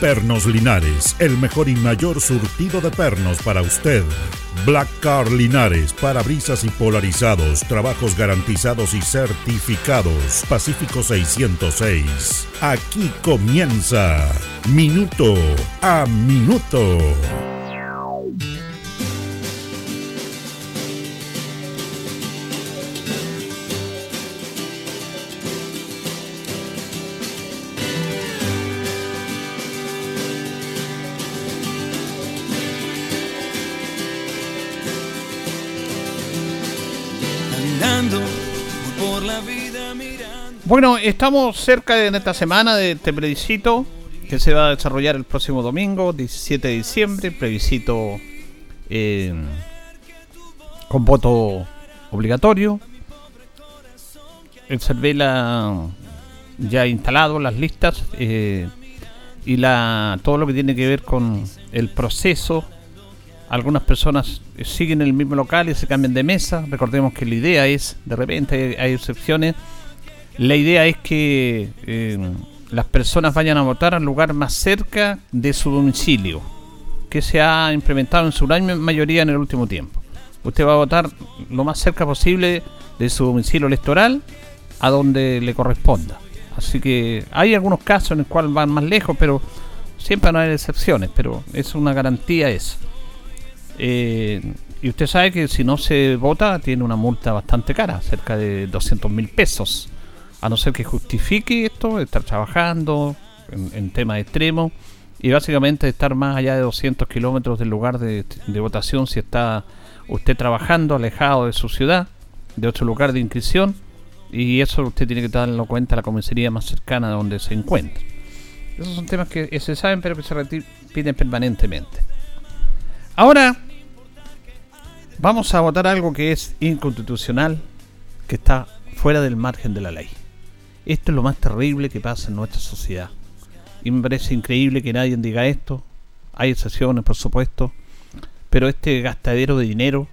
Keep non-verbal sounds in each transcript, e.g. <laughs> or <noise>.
Pernos Linares, el mejor y mayor surtido de pernos para usted. Black Car Linares, parabrisas y polarizados, trabajos garantizados y certificados. Pacífico 606. Aquí comienza Minuto a Minuto. Bueno, estamos cerca de esta semana de este plebiscito que se va a desarrollar el próximo domingo, 17 de diciembre, plebiscito eh, con voto obligatorio. El Cervela ya instalado las listas eh, y la todo lo que tiene que ver con el proceso. Algunas personas siguen en el mismo local y se cambian de mesa. Recordemos que la idea es, de repente hay excepciones, la idea es que eh, las personas vayan a votar al lugar más cerca de su domicilio, que se ha implementado en su gran mayoría en el último tiempo. Usted va a votar lo más cerca posible de su domicilio electoral a donde le corresponda. Así que hay algunos casos en los cuales van más lejos, pero siempre no hay excepciones, pero es una garantía eso. Eh, y usted sabe que si no se vota tiene una multa bastante cara, cerca de 200 mil pesos a no ser que justifique esto, estar trabajando en, temas extremos y básicamente estar más allá de 200 kilómetros del lugar de, votación si está usted trabajando alejado de su ciudad, de otro lugar de inscripción y eso usted tiene que darlo cuenta a la comisaría más cercana de donde se encuentra. Esos son temas que se saben pero que se repiten permanentemente. Ahora vamos a votar algo que es inconstitucional, que está fuera del margen de la ley. Esto es lo más terrible que pasa en nuestra sociedad. Y me parece increíble que nadie diga esto. Hay excepciones, por supuesto. Pero este gastadero de dinero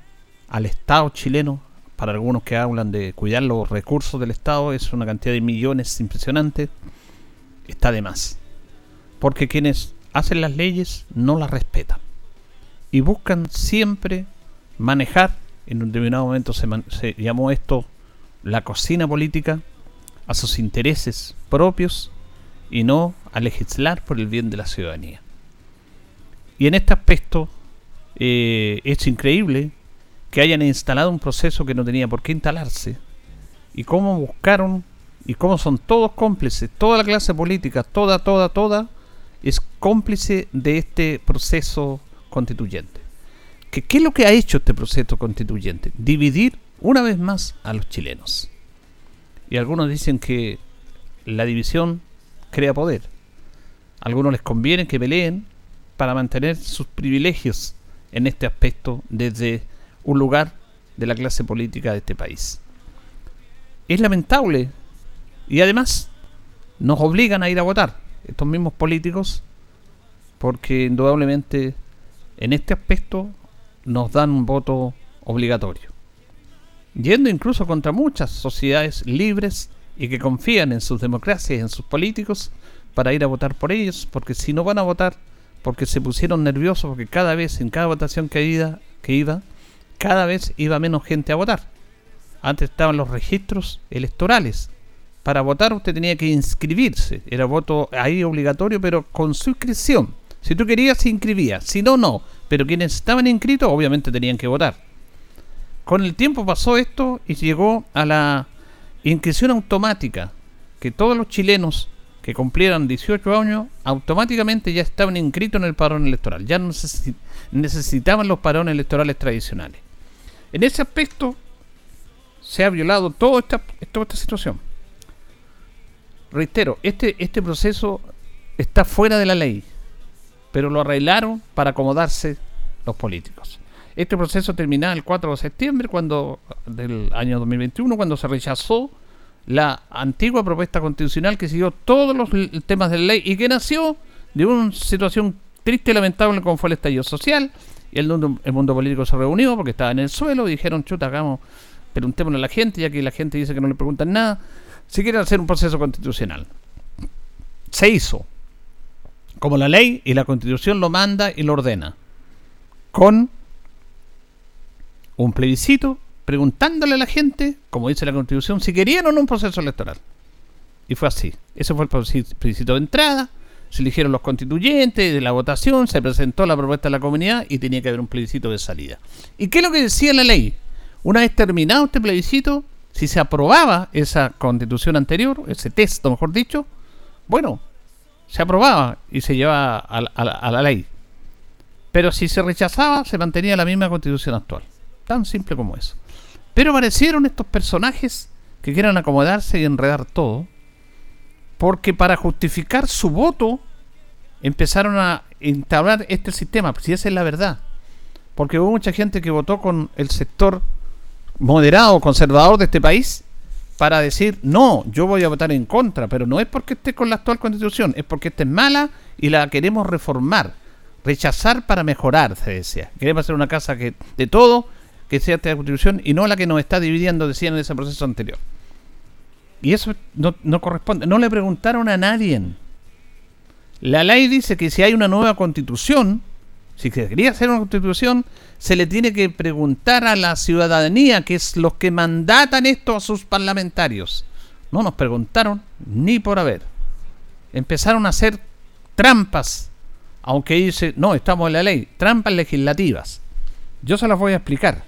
al Estado chileno, para algunos que hablan de cuidar los recursos del Estado, es una cantidad de millones impresionante, está de más. Porque quienes hacen las leyes no las respetan. Y buscan siempre manejar, en un determinado momento se, se llamó esto la cocina política, a sus intereses propios y no a legislar por el bien de la ciudadanía. Y en este aspecto eh, es increíble que hayan instalado un proceso que no tenía por qué instalarse y cómo buscaron y cómo son todos cómplices, toda la clase política, toda, toda, toda, es cómplice de este proceso constituyente. ¿Qué, ¿Qué es lo que ha hecho este proceso constituyente? Dividir una vez más a los chilenos. Y algunos dicen que la división crea poder. A algunos les conviene que peleen para mantener sus privilegios en este aspecto desde un lugar de la clase política de este país. Es lamentable y además nos obligan a ir a votar estos mismos políticos porque indudablemente en este aspecto nos dan un voto obligatorio yendo incluso contra muchas sociedades libres y que confían en sus democracias y en sus políticos para ir a votar por ellos, porque si no van a votar, porque se pusieron nerviosos, porque cada vez, en cada votación que iba, que iba cada vez iba menos gente a votar. Antes estaban los registros electorales. Para votar usted tenía que inscribirse. Era voto ahí obligatorio, pero con su inscripción. Si tú querías, se inscribía. Si no, no. Pero quienes estaban inscritos, obviamente tenían que votar. Con el tiempo pasó esto y llegó a la inscripción automática, que todos los chilenos que cumplieran 18 años automáticamente ya estaban inscritos en el padrón electoral, ya no necesitaban los padrones electorales tradicionales. En ese aspecto se ha violado toda esta, situación. Reitero, este, este proceso está fuera de la ley, pero lo arreglaron para acomodarse los políticos. Este proceso terminaba el 4 de septiembre cuando, del año 2021, cuando se rechazó la antigua propuesta constitucional que siguió todos los temas de ley y que nació de una situación triste y lamentable como fue el estallido social. Y el mundo, político se reunió porque estaba en el suelo y dijeron, chuta, hagamos, preguntémosle a la gente, ya que la gente dice que no le preguntan nada, si quieren hacer un proceso constitucional. Se hizo, como la ley y la constitución lo manda y lo ordena, con un plebiscito preguntándole a la gente, como dice la constitución, si querían o no un proceso electoral. Y fue así. Ese fue el plebiscito de entrada, se eligieron los constituyentes de la votación, se presentó la propuesta de la comunidad y tenía que haber un plebiscito de salida. ¿Y qué es lo que decía la ley? Una vez terminado este plebiscito, si se aprobaba esa constitución anterior, ese texto mejor dicho, bueno, se aprobaba y se llevaba a, a la ley. Pero si se rechazaba, se mantenía la misma constitución actual. Tan simple como eso. Pero aparecieron estos personajes que quieran acomodarse y enredar todo, porque para justificar su voto empezaron a entablar este sistema, si esa es la verdad. Porque hubo mucha gente que votó con el sector moderado, conservador de este país, para decir, no, yo voy a votar en contra, pero no es porque esté con la actual constitución, es porque esta es mala y la queremos reformar, rechazar para mejorar, se decía. Queremos hacer una casa que de todo que sea esta constitución y no la que nos está dividiendo, decían en ese proceso anterior. Y eso no, no corresponde. No le preguntaron a nadie. La ley dice que si hay una nueva constitución, si quería hacer una constitución, se le tiene que preguntar a la ciudadanía, que es los que mandatan esto a sus parlamentarios. No nos preguntaron ni por haber. Empezaron a hacer trampas, aunque dice, no, estamos en la ley, trampas legislativas. Yo se las voy a explicar.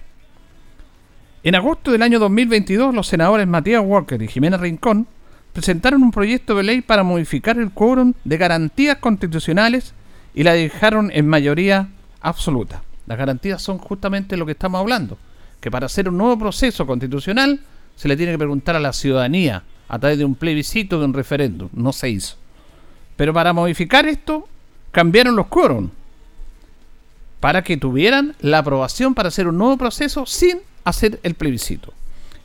En agosto del año 2022, los senadores Matías Walker y Jimena Rincón presentaron un proyecto de ley para modificar el quórum de garantías constitucionales y la dejaron en mayoría absoluta. Las garantías son justamente lo que estamos hablando, que para hacer un nuevo proceso constitucional se le tiene que preguntar a la ciudadanía a través de un plebiscito, de un referéndum. No se hizo. Pero para modificar esto, cambiaron los quórum para que tuvieran la aprobación para hacer un nuevo proceso sin hacer el plebiscito.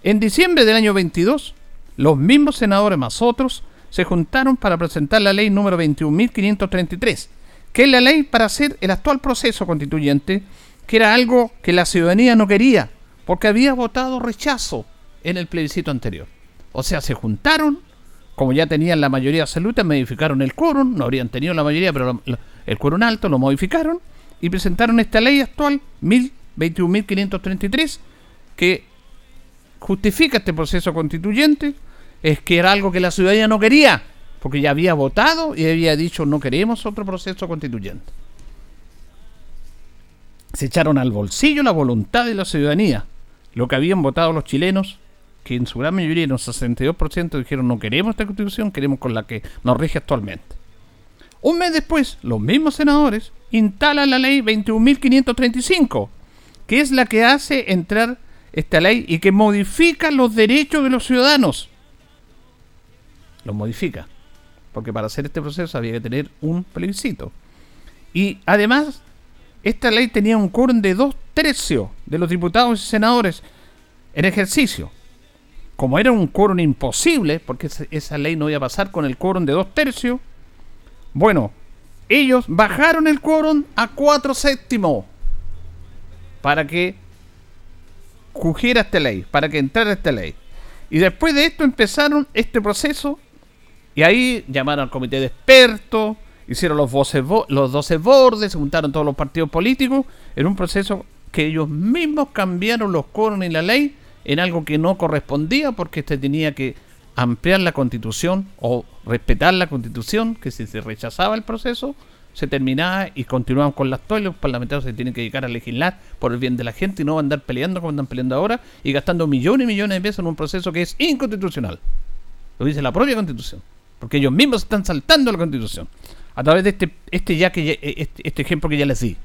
En diciembre del año 22, los mismos senadores más otros se juntaron para presentar la ley número 21.533, que es la ley para hacer el actual proceso constituyente, que era algo que la ciudadanía no quería, porque había votado rechazo en el plebiscito anterior. O sea, se juntaron, como ya tenían la mayoría absoluta, modificaron el quórum, no habrían tenido la mayoría, pero el quórum alto lo modificaron y presentaron esta ley actual, 21.533, que justifica este proceso constituyente es que era algo que la ciudadanía no quería, porque ya había votado y había dicho no queremos otro proceso constituyente. Se echaron al bolsillo la voluntad de la ciudadanía, lo que habían votado los chilenos, que en su gran mayoría, en un 62%, dijeron no queremos esta constitución, queremos con la que nos rige actualmente. Un mes después, los mismos senadores instalan la ley 21.535, que es la que hace entrar esta ley y que modifica los derechos de los ciudadanos. Los modifica. Porque para hacer este proceso había que tener un plebiscito. Y además, esta ley tenía un quórum de dos tercios de los diputados y senadores en ejercicio. Como era un quórum imposible, porque esa ley no iba a pasar con el quórum de dos tercios, bueno, ellos bajaron el quórum a cuatro séptimos para que cogiera esta ley, para que entrara esta ley. Y después de esto empezaron este proceso y ahí llamaron al comité de expertos, hicieron los, los 12 bordes, se juntaron todos los partidos políticos en un proceso que ellos mismos cambiaron los quórum y la ley en algo que no correspondía porque este tenía que ampliar la constitución o respetar la constitución, que si se rechazaba el proceso, se terminaba y continuaban con las toallas. Los parlamentarios se tienen que dedicar a legislar por el bien de la gente y no andar peleando como están peleando ahora y gastando millones y millones de pesos en un proceso que es inconstitucional. Lo dice la propia constitución. Porque ellos mismos están saltando la constitución. A través de este, este, ya que este, este ejemplo que ya les di.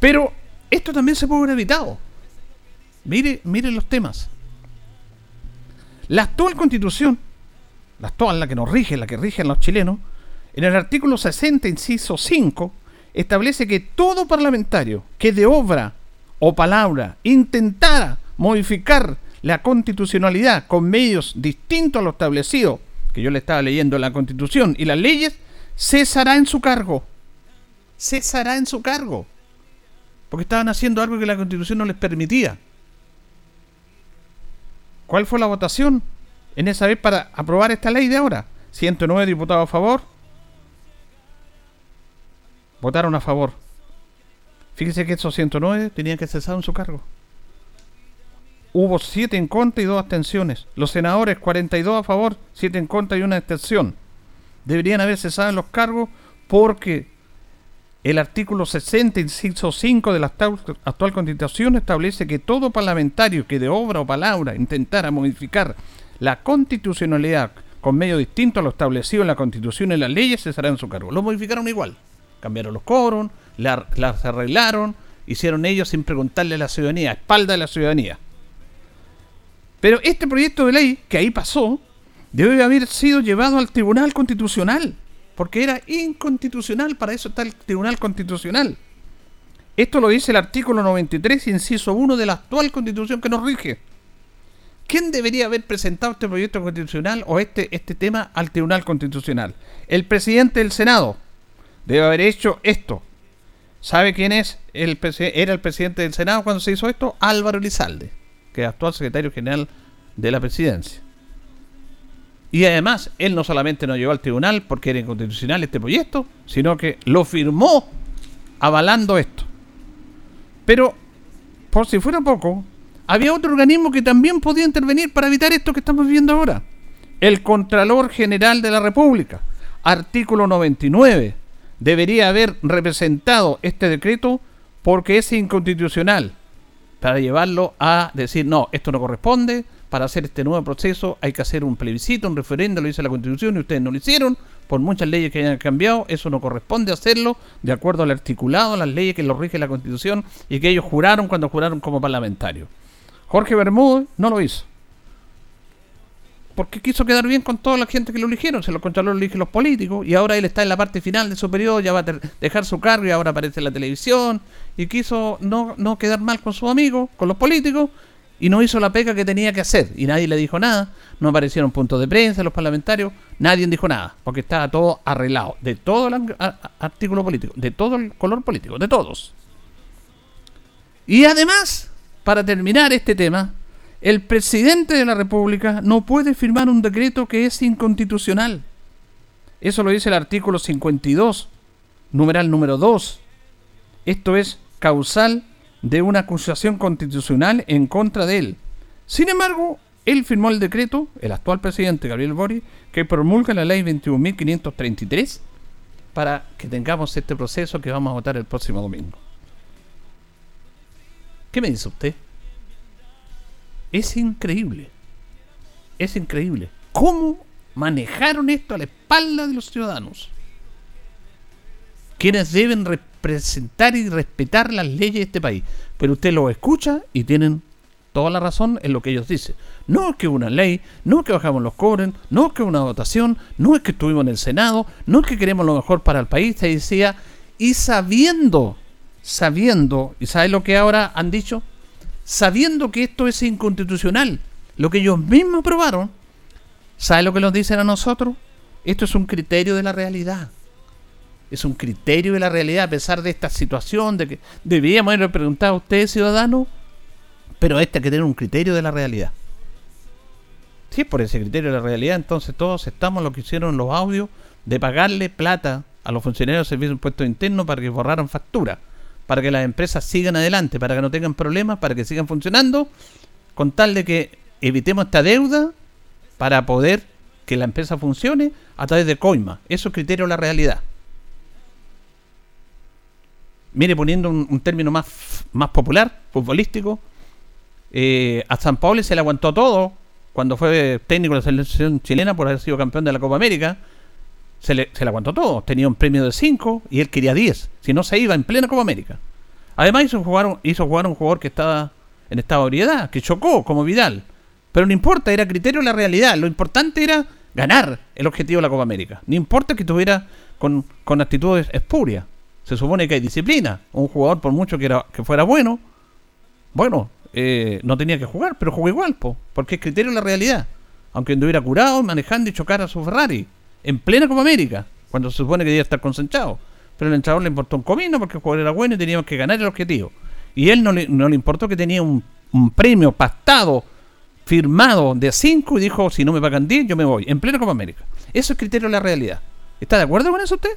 Pero esto también se puede haber evitado. Mire, miren los temas. La actual constitución, la actual, la que nos rige, la que rigen los chilenos, en el artículo 60, inciso 5, establece que todo parlamentario que de obra o palabra intentara modificar la constitucionalidad con medios distintos a lo establecido, que yo le estaba leyendo la constitución y las leyes, cesará en su cargo. Cesará en su cargo. Porque estaban haciendo algo que la constitución no les permitía. ¿Cuál fue la votación en esa vez para aprobar esta ley de ahora? 109 diputados a favor. Votaron a favor. Fíjese que esos 109 tenían que cesar en su cargo. Hubo 7 en contra y 2 abstenciones. Los senadores 42 a favor, 7 en contra y una abstención. Deberían haber cesado en los cargos porque el artículo 60, inciso 5 de la actual constitución establece que todo parlamentario que de obra o palabra intentara modificar la constitucionalidad con medio distinto a lo establecido en la constitución y las leyes cesará en su cargo. Lo modificaron igual. Cambiaron los cobros, las arreglaron, hicieron ellos sin preguntarle a la ciudadanía, a espalda de la ciudadanía. Pero este proyecto de ley, que ahí pasó, debe haber sido llevado al Tribunal Constitucional, porque era inconstitucional, para eso está el Tribunal Constitucional. Esto lo dice el artículo 93, inciso 1 de la actual constitución que nos rige. ¿Quién debería haber presentado este proyecto constitucional o este, este tema al Tribunal Constitucional? El presidente del Senado debe haber hecho esto. ¿Sabe quién es? El, era el presidente del Senado cuando se hizo esto? Álvaro Elizalde, que es actual secretario general de la presidencia. Y además, él no solamente no llevó al tribunal porque era inconstitucional este proyecto, sino que lo firmó avalando esto. Pero, por si fuera poco, había otro organismo que también podía intervenir para evitar esto que estamos viendo ahora. El Contralor General de la República, artículo 99 debería haber representado este decreto porque es inconstitucional. Para llevarlo a decir, no, esto no corresponde, para hacer este nuevo proceso hay que hacer un plebiscito, un referendo, lo dice la Constitución y ustedes no lo hicieron, por muchas leyes que hayan cambiado, eso no corresponde hacerlo de acuerdo al articulado, las leyes que lo rige la Constitución y que ellos juraron cuando juraron como parlamentarios. Jorge Bermúdez no lo hizo porque quiso quedar bien con toda la gente que lo eligieron, se lo controló lo eligen los políticos, y ahora él está en la parte final de su periodo, ya va a dejar su cargo y ahora aparece en la televisión, y quiso no, no quedar mal con sus amigos, con los políticos, y no hizo la pega que tenía que hacer, y nadie le dijo nada, no aparecieron puntos de prensa los parlamentarios, nadie dijo nada, porque estaba todo arreglado, de todo el artículo político, de todo el color político, de todos. Y además, para terminar este tema, el presidente de la República no puede firmar un decreto que es inconstitucional. Eso lo dice el artículo 52, numeral número 2. Esto es causal de una acusación constitucional en contra de él. Sin embargo, él firmó el decreto, el actual presidente Gabriel Boric, que promulga la ley 21.533 para que tengamos este proceso que vamos a votar el próximo domingo. ¿Qué me dice usted? Es increíble. Es increíble. ¿Cómo manejaron esto a la espalda de los ciudadanos? Quienes deben representar y respetar las leyes de este país. Pero usted lo escucha y tienen toda la razón en lo que ellos dicen. No es que una ley, no es que bajamos los cobres, no es que una votación, no es que estuvimos en el Senado, no es que queremos lo mejor para el país, se decía, y sabiendo, sabiendo, ¿y sabe lo que ahora han dicho? Sabiendo que esto es inconstitucional, lo que ellos mismos aprobaron, ¿sabe lo que nos dicen a nosotros? Esto es un criterio de la realidad. Es un criterio de la realidad a pesar de esta situación de que debíamos haber preguntado a ustedes, ciudadanos, pero este hay que tener un criterio de la realidad. Si es por ese criterio de la realidad, entonces todos estamos lo que hicieron los audios de pagarle plata a los funcionarios de servicio de impuestos internos para que borraran factura para que las empresas sigan adelante, para que no tengan problemas, para que sigan funcionando, con tal de que evitemos esta deuda para poder que la empresa funcione a través de coima. Eso es criterio de la realidad. Mire, poniendo un, término más, más popular, futbolístico, eh, a San Paulo se le aguantó todo cuando fue técnico de la selección chilena por haber sido campeón de la Copa América se le, se le aguantó todo. Tenía un premio de 5 y él quería 10. Si no, se iba en plena Copa América. Además, hizo jugar, hizo jugar un jugador que estaba en estado de ebriedad, que chocó, como Vidal. Pero no importa, era criterio la realidad. Lo importante era ganar el objetivo de la Copa América. No importa que tuviera con, con actitudes espurias. Se supone que hay disciplina. Un jugador, por mucho que, era, que fuera bueno, bueno, eh, no tenía que jugar, pero jugó igual, po, porque es criterio la realidad. Aunque anduviera curado, manejando y chocar a su Ferrari, en plena Copa América, cuando se supone que debía estar concentrado. Pero el entrenador le importó un comino porque el jugador era bueno y teníamos que ganar el objetivo. Y él no le, no le importó que tenía un, un premio pactado, firmado de 5 y dijo, si no me pagan 10, yo me voy, en plena Copa América. Eso es criterio de la realidad. ¿Está de acuerdo con eso usted?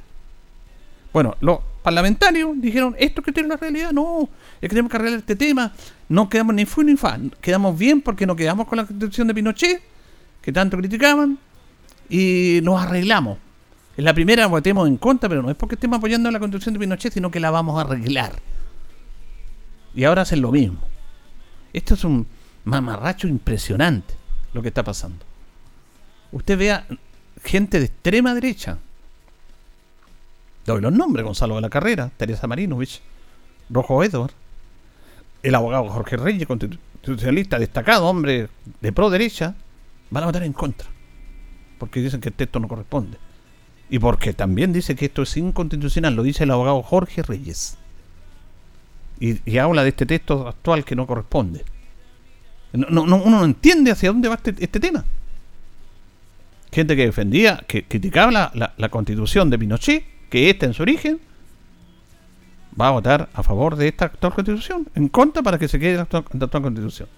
Bueno, los parlamentarios dijeron, ¿esto es criterio de la realidad? No, es que tenemos que arreglar este tema. No quedamos ni fu ni fa. Quedamos bien porque no quedamos con la constitución de Pinochet, que tanto criticaban, y nos arreglamos. En la primera votemos en contra, pero no es porque estemos apoyando la constitución de Pinochet, sino que la vamos a arreglar. Y ahora hacen lo mismo. Esto es un mamarracho impresionante lo que está pasando. Usted vea gente de extrema derecha. Doy los nombres, Gonzalo de la Carrera, Teresa Marinovich, Rojo Edward, el abogado Jorge Reyes, constitucionalista destacado, hombre de pro derecha, van a votar en contra. Porque dicen que el texto no corresponde. Y porque también dice que esto es inconstitucional, lo dice el abogado Jorge Reyes. Y, habla de este texto actual que no corresponde. No, no, uno no entiende hacia dónde va este, este tema. Gente que defendía, que criticaba la, la, constitución de Pinochet, que esta en su origen, va a votar a favor de esta actual constitución, en contra para que se quede la actual constitución.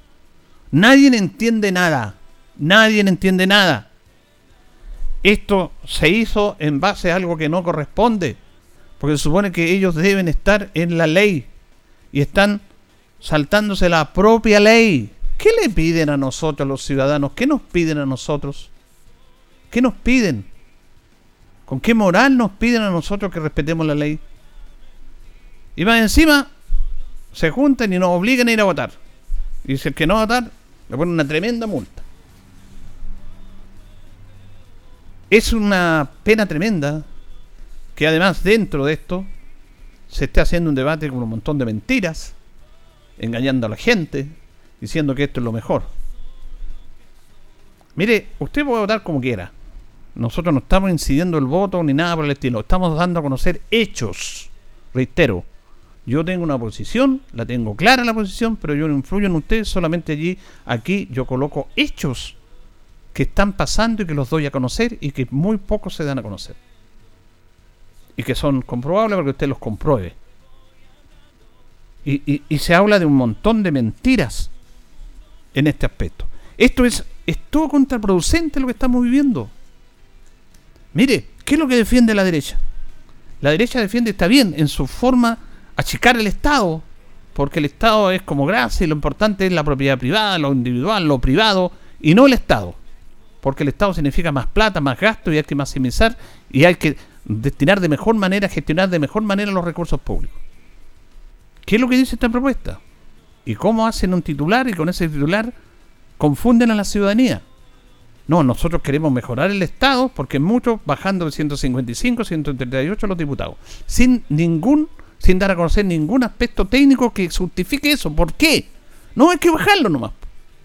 Nadie entiende nada. Nadie entiende nada. Esto se hizo en base a algo que no corresponde. Porque se supone que ellos deben estar en la ley. Y están saltándose la propia ley. ¿Qué le piden a nosotros, los ciudadanos? ¿Qué nos piden a nosotros? ¿Qué nos piden? ¿Con qué moral nos piden a nosotros que respetemos la ley? Y más encima, se juntan y nos obligan a ir a votar. Y si el que no va a votar, le ponen una tremenda multa. Es una pena tremenda que además dentro de esto se esté haciendo un debate con un montón de mentiras, engañando a la gente, diciendo que esto es lo mejor. Mire, usted puede votar como quiera. Nosotros no estamos incidiendo el voto ni nada por el estilo. Estamos dando a conocer hechos. Reitero, yo tengo una posición, la tengo clara la posición, pero yo no influyo en usted, solamente allí, aquí yo coloco hechos que están pasando y que los doy a conocer y que muy pocos se dan a conocer. Y que son comprobables porque usted los compruebe. Y, y se habla de un montón de mentiras en este aspecto. Esto es, es todo contraproducente lo que estamos viviendo. Mire, ¿qué es lo que defiende la derecha? La derecha defiende, está bien, en su forma achicar el Estado, porque el Estado es como gracia y lo importante es la propiedad privada, lo individual, lo privado, y no el Estado. Porque el Estado significa más plata, más gasto y hay que maximizar y hay que destinar de mejor manera, gestionar de mejor manera los recursos públicos. ¿Qué es lo que dice esta propuesta? ¿Y cómo hacen un titular y con ese titular confunden a la ciudadanía? No, nosotros queremos mejorar el Estado porque muchos bajando de 155, 138 los diputados, sin ningún, sin dar a conocer ningún aspecto técnico que justifique eso. ¿Por qué? No hay que bajarlo nomás,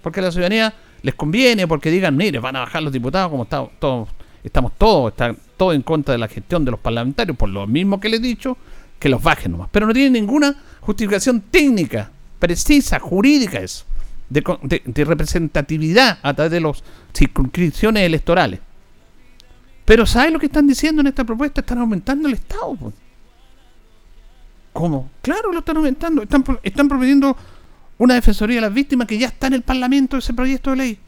porque a la ciudadanía les conviene, porque digan, mire, van a bajar los diputados como está, todos, estamos todos, están todos en contra de la gestión de los parlamentarios, por lo mismo que les he dicho, que los bajen nomás. Pero no tienen ninguna justificación técnica precisa, jurídica eso, de, representatividad a través de las circunscripciones electorales. Pero ¿sabes lo que están diciendo en esta propuesta? Están aumentando el Estado. ¿Cómo? Claro, lo están aumentando. Están, están proponiendo una defensoría de las víctimas que ya está en el Parlamento ese proyecto de ley.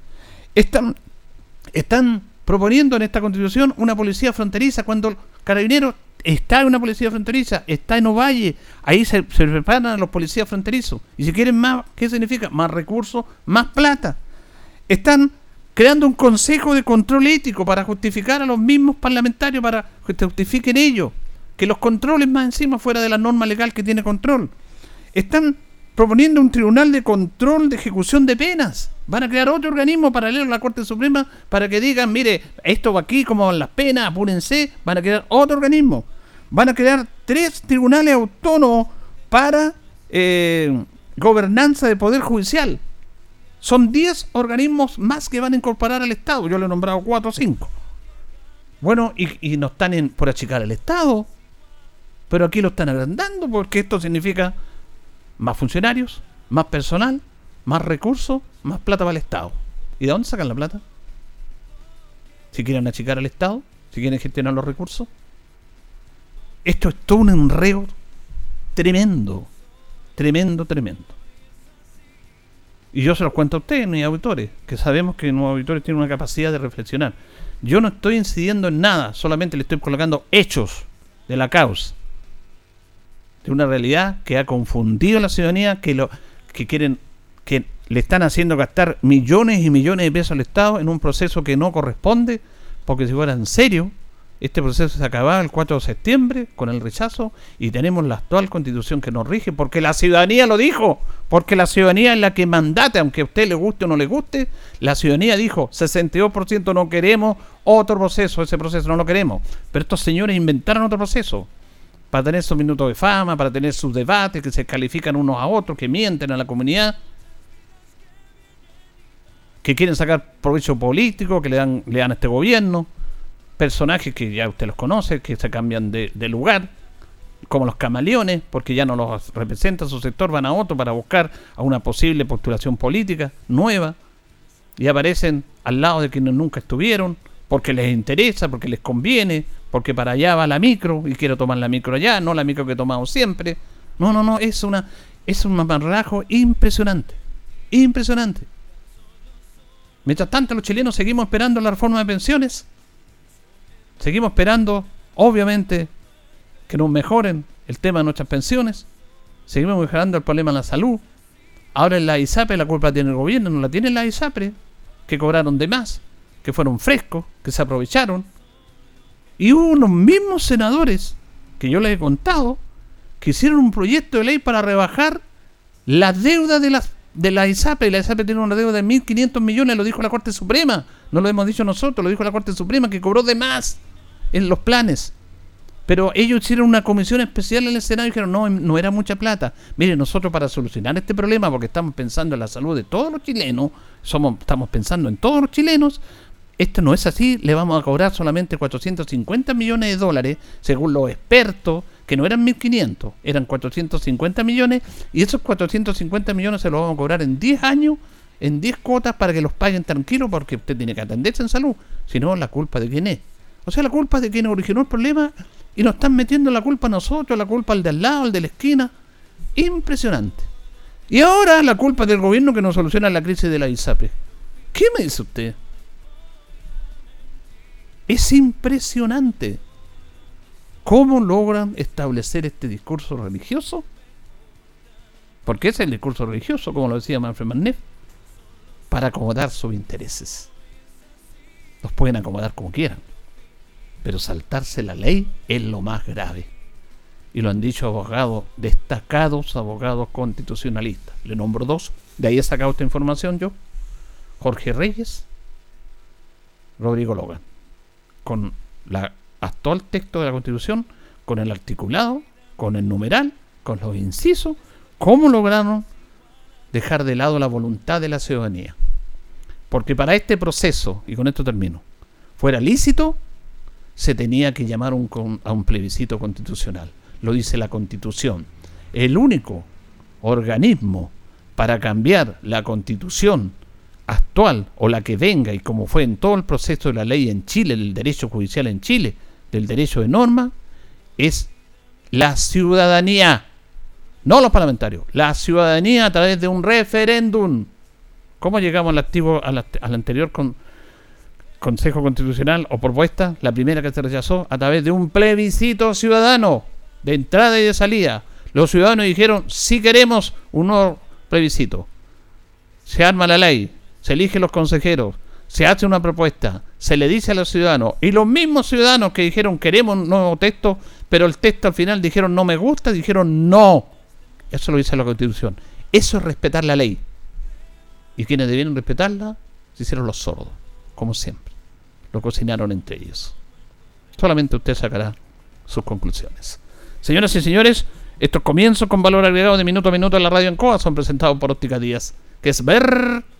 Están, proponiendo en esta constitución una policía fronteriza cuando Carabineros está en una policía fronteriza, está en Ovalle, ahí se, preparan los policías fronterizos. Y si quieren más, ¿qué significa? Más recursos, más plata. Están creando un consejo de control ético para justificar a los mismos parlamentarios, para que justifiquen ellos, que los controles más encima fuera de la norma legal que tiene control. Están proponiendo un tribunal de control de ejecución de penas. Van a crear otro organismo paralelo a la Corte Suprema para que digan, mire, esto va aquí como las penas, apúrense. Van a crear otro organismo. Van a crear tres tribunales autónomos para eh, gobernanza de poder judicial. Son 10 organismos más que van a incorporar al Estado. Yo le he nombrado 4 o 5. Bueno, y, y no están en, por achicar el Estado. Pero aquí lo están agrandando porque esto significa más funcionarios, más personal, más recursos, más plata para el Estado. ¿Y de dónde sacan la plata? Si quieren achicar al Estado, si quieren gestionar los recursos. Esto es todo un enredo tremendo, tremendo, tremendo. Y yo se los cuento a ustedes, mis auditores, que sabemos que los auditores tienen una capacidad de reflexionar. Yo no estoy incidiendo en nada, solamente le estoy colocando hechos de la causa. De una realidad que ha confundido a la ciudadanía, que lo que quieren, que le están haciendo gastar millones y millones de pesos al Estado en un proceso que no corresponde, porque si fuera en serio, este proceso se acababa el 4 de septiembre con el rechazo y tenemos la actual constitución que nos rige porque la ciudadanía lo dijo, porque la ciudadanía es la que mandate, aunque a usted le guste o no le guste, la ciudadanía dijo 62% no queremos otro proceso, ese proceso no lo queremos. Pero estos señores inventaron otro proceso para tener sus minutos de fama, para tener sus debates que se califican unos a otros, que mienten a la comunidad, que quieren sacar provecho político, que le dan, le dan a este gobierno personajes que ya usted los conoce, que se cambian de, lugar, como los camaleones, porque ya no los representa su sector, van a otro para buscar a una posible postulación política nueva y aparecen al lado de quienes nunca estuvieron, porque les interesa, porque les conviene, porque para allá va la micro y quiero tomar la micro allá, no la micro que he tomado siempre. No, no, no, es una es un mamarrajo impresionante. Impresionante. Mientras tanto, los chilenos seguimos esperando la reforma de pensiones Seguimos esperando, obviamente, que nos mejoren el tema de nuestras pensiones. Seguimos mejorando el problema de la salud. Ahora en la ISAPRE la culpa tiene el gobierno, no la tiene la ISAPRE, que cobraron de más, que fueron frescos, que se aprovecharon. Y hubo unos mismos senadores, que yo les he contado, que hicieron un proyecto de ley para rebajar la deuda de las de la ISAPRE. La ISAPRE tiene una deuda de 1.500 millones, lo dijo la Corte Suprema. No lo hemos dicho nosotros, lo dijo la Corte Suprema, que cobró de más en los planes. Pero ellos hicieron una comisión especial en el Senado y dijeron, no, no era mucha plata. Mire, nosotros para solucionar este problema, porque estamos pensando en la salud de todos los chilenos, somos, estamos pensando en todos los chilenos, esto no es así, le vamos a cobrar solamente 450 millones de dólares, según los expertos, que no eran 1.500, eran 450 millones, y esos 450 millones se los vamos a cobrar en 10 años, en 10 cuotas para que los paguen tranquilos, porque usted tiene que atenderse en salud, si no, la culpa de quién es. O sea, la culpa es de quien originó el problema y nos están metiendo la culpa a nosotros, la culpa al de al lado, al de la esquina. Impresionante. Y ahora la culpa del gobierno que no soluciona la crisis de la ISAPRE. ¿Qué me dice usted? Es impresionante cómo logran establecer este discurso religioso. Porque es el discurso religioso, como lo decía Manfred Manneff, para acomodar sus intereses. Los pueden acomodar como quieran pero saltarse la ley es lo más grave. Y lo han dicho abogados, destacados abogados constitucionalistas. Le nombro dos, de ahí he sacado esta información yo. Jorge Reyes, Rodrigo Logan. Con la actual texto de la Constitución, con el articulado, con el numeral, con los incisos, cómo lograron dejar de lado la voluntad de la ciudadanía. Porque para este proceso, y con esto termino, fuera lícito se tenía que llamar a un plebiscito constitucional. Lo dice la Constitución. El único organismo para cambiar la Constitución actual o la que venga y como fue en todo el proceso de la ley en Chile, el derecho judicial en Chile, del derecho de norma, es la ciudadanía, no los parlamentarios, la ciudadanía a través de un referéndum. ¿Cómo llegamos al, activo, al, anterior con, Consejo Constitucional o propuesta, la primera que se rechazó a través de un plebiscito ciudadano de entrada y de salida. Los ciudadanos dijeron, si queremos un nuevo plebiscito. Se arma la ley, se eligen los consejeros, se hace una propuesta, se le dice a los ciudadanos, y los mismos ciudadanos que dijeron queremos un nuevo texto, pero el texto al final dijeron no me gusta, dijeron no. Eso lo dice la Constitución. Eso es respetar la ley. Y quienes debieron respetarla, se hicieron los sordos, como siempre lo cocinaron entre ellos. Solamente usted sacará sus conclusiones. Señoras y señores, estos comienzos con valor agregado de minuto a minuto en la radio en Coa son presentados por Óptica Díaz, que es ver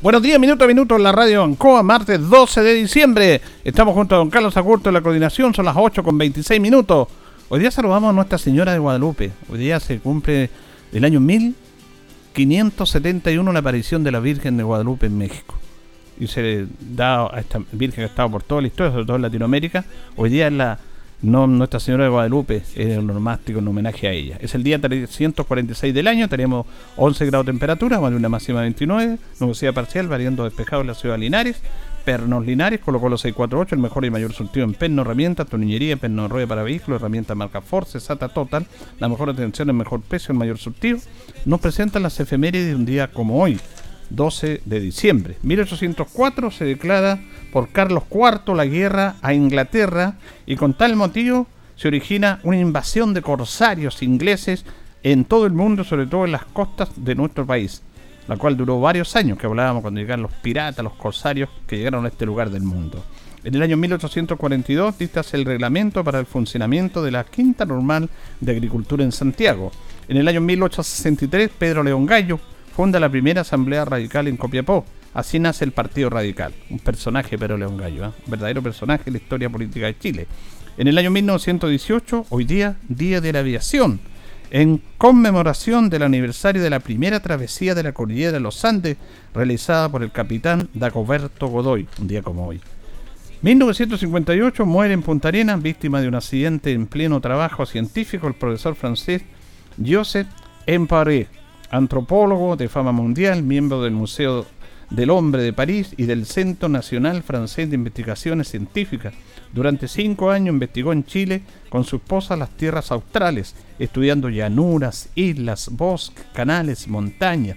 Buenos días, minuto a minuto en la radio Ancoa, martes 12 de diciembre. Estamos junto a don Carlos Agurto en la coordinación, son las 8 con 26 minutos. Hoy día saludamos a Nuestra Señora de Guadalupe. Hoy día se cumple el año 1571 la aparición de la Virgen de Guadalupe en México. Y se da a esta Virgen que ha estado por toda la historia, sobre todo en Latinoamérica. Hoy día es la no Nuestra Señora de Guadalupe, es un nomástico en homenaje a ella. Es el día 346 del año, tenemos 11 grados de temperatura, una máxima de 29, nubosidad parcial, variando despejado en la ciudad de Linares, Pernos Linares, colocó los 648, el mejor y mayor surtido en perno, herramientas, tornillería, perno rueda para vehículos, herramienta marca Force, SATA Total, la mejor atención, el mejor precio, el mayor surtido. Nos presentan las efemérides de un día como hoy, 12 de diciembre. 1804 se declara por Carlos IV la guerra a Inglaterra y con tal motivo se origina una invasión de corsarios ingleses en todo el mundo, sobre todo en las costas de nuestro país, la cual duró varios años, que hablábamos cuando llegaron los piratas, los corsarios que llegaron a este lugar del mundo. En el año 1842 dictas el reglamento para el funcionamiento de la Quinta Normal de Agricultura en Santiago. En el año 1863 Pedro León Gallo funda la primera asamblea radical en Copiapó, Así nace el Partido Radical, un personaje pero León Gallo, ¿eh? un verdadero personaje en la historia política de Chile. En el año 1918, hoy día, Día de la Aviación, en conmemoración del aniversario de la primera travesía de la cordillera de los Andes realizada por el capitán Dagoberto Godoy, un día como hoy. 1958 muere en Punta Arenas, víctima de un accidente en pleno trabajo científico, el profesor francés Joseph Emparé, antropólogo de fama mundial, miembro del Museo del Hombre de París y del Centro Nacional Francés de Investigaciones Científicas. Durante cinco años investigó en Chile con su esposa las tierras australes, estudiando llanuras, islas, bosques, canales, montañas.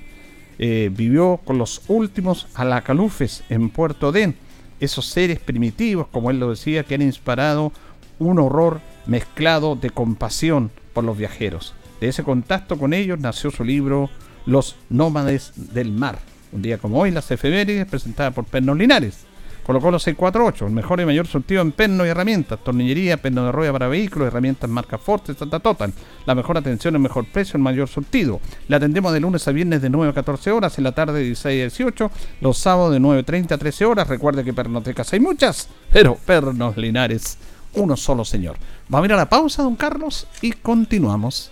Eh, vivió con los últimos alacalufes en Puerto Den, esos seres primitivos, como él lo decía, que han inspirado un horror mezclado de compasión por los viajeros. De ese contacto con ellos nació su libro Los nómades del mar un día como hoy, las efemérides presentada por Pernos Linares. Colocó los 648, el mejor y mayor surtido en perno y herramientas, tornillería, perno de rueda para vehículos, herramientas marca Forte, Santa Total. La mejor atención, el mejor precio, el mayor surtido. La atendemos de lunes a viernes de 9 a 14 horas, en la tarde de 16 a 18, los sábados de 9.30 a 13 horas. Recuerde que pernotecas hay muchas, pero Pernos Linares, uno solo señor. Vamos a ir a la pausa, don Carlos, y continuamos.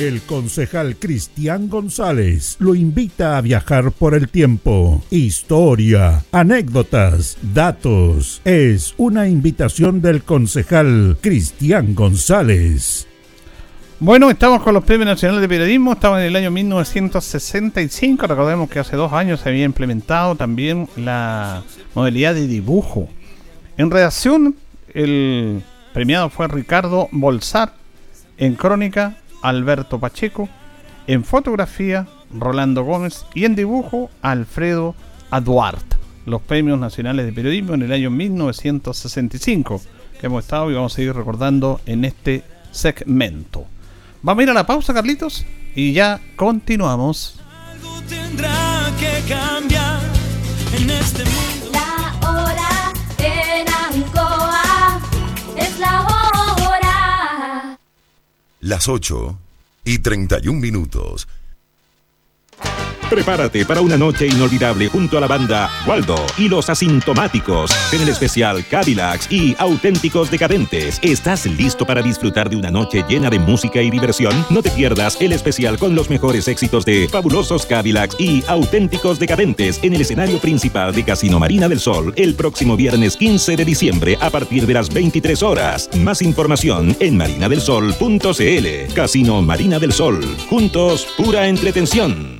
El concejal Cristian González lo invita a viajar por el tiempo. Historia, anécdotas, datos. Es una invitación del concejal Cristian González. Bueno, estamos con los premios nacionales de periodismo, estamos en el año 1965, recordemos que hace dos años se había implementado también la modalidad de dibujo. En redacción, el premiado fue Ricardo Bolsar, en crónica, Alberto Pacheco, en fotografía, Rolando Gómez y en dibujo, Alfredo Aduart. Los premios nacionales de periodismo en el año 1965, que hemos estado y vamos a seguir recordando en este segmento. Vamos a ir a la pausa, Carlitos, y ya continuamos. tendrá que cambiar en este. Las 8 y 31 minutos. Prepárate para una noche inolvidable junto a la banda Waldo y los asintomáticos en el especial Cadillacs y auténticos decadentes. ¿Estás listo para disfrutar de una noche llena de música y diversión? No te pierdas el especial con los mejores éxitos de fabulosos Cadillacs y auténticos decadentes en el escenario principal de Casino Marina del Sol el próximo viernes 15 de diciembre a partir de las 23 horas. Más información en marinadelsol.cl. Casino Marina del Sol. Juntos, pura entretención.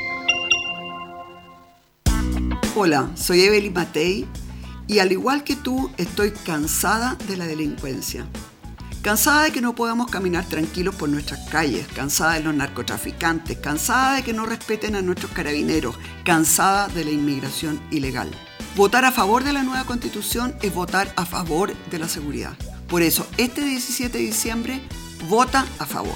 Hola, soy Evelyn Matei y al igual que tú estoy cansada de la delincuencia. Cansada de que no podamos caminar tranquilos por nuestras calles, cansada de los narcotraficantes, cansada de que no respeten a nuestros carabineros, cansada de la inmigración ilegal. Votar a favor de la nueva constitución es votar a favor de la seguridad. Por eso, este 17 de diciembre, vota a favor.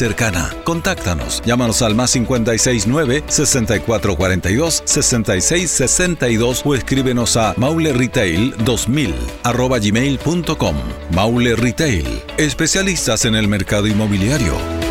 Contáctanos. Llámanos al más 569 6442 6662 o escríbenos a mauleretail2000 arroba gmail.com. Maule Retail, especialistas en el mercado inmobiliario.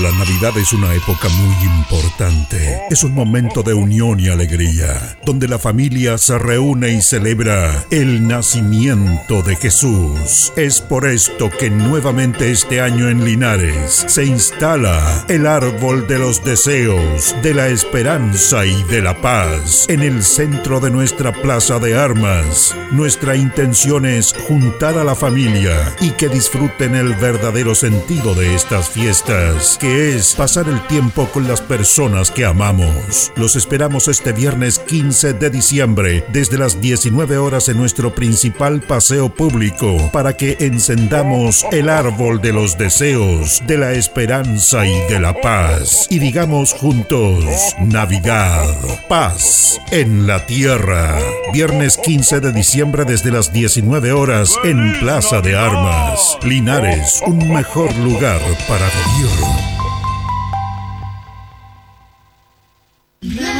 La Navidad es una época muy importante. Es un momento de unión y alegría, donde la familia se reúne y celebra el nacimiento de Jesús. Es por esto que nuevamente este año en Linares se instala el árbol de los deseos, de la esperanza y de la paz en el centro de nuestra plaza de armas. Nuestra intención es juntar a la familia y que disfruten el verdadero sentido de estas fiestas es pasar el tiempo con las personas que amamos. Los esperamos este viernes 15 de diciembre desde las 19 horas en nuestro principal paseo público para que encendamos el árbol de los deseos, de la esperanza y de la paz y digamos juntos Navidad, paz en la tierra. Viernes 15 de diciembre desde las 19 horas en Plaza de Armas. Linares, un mejor lugar para vivir. Yeah.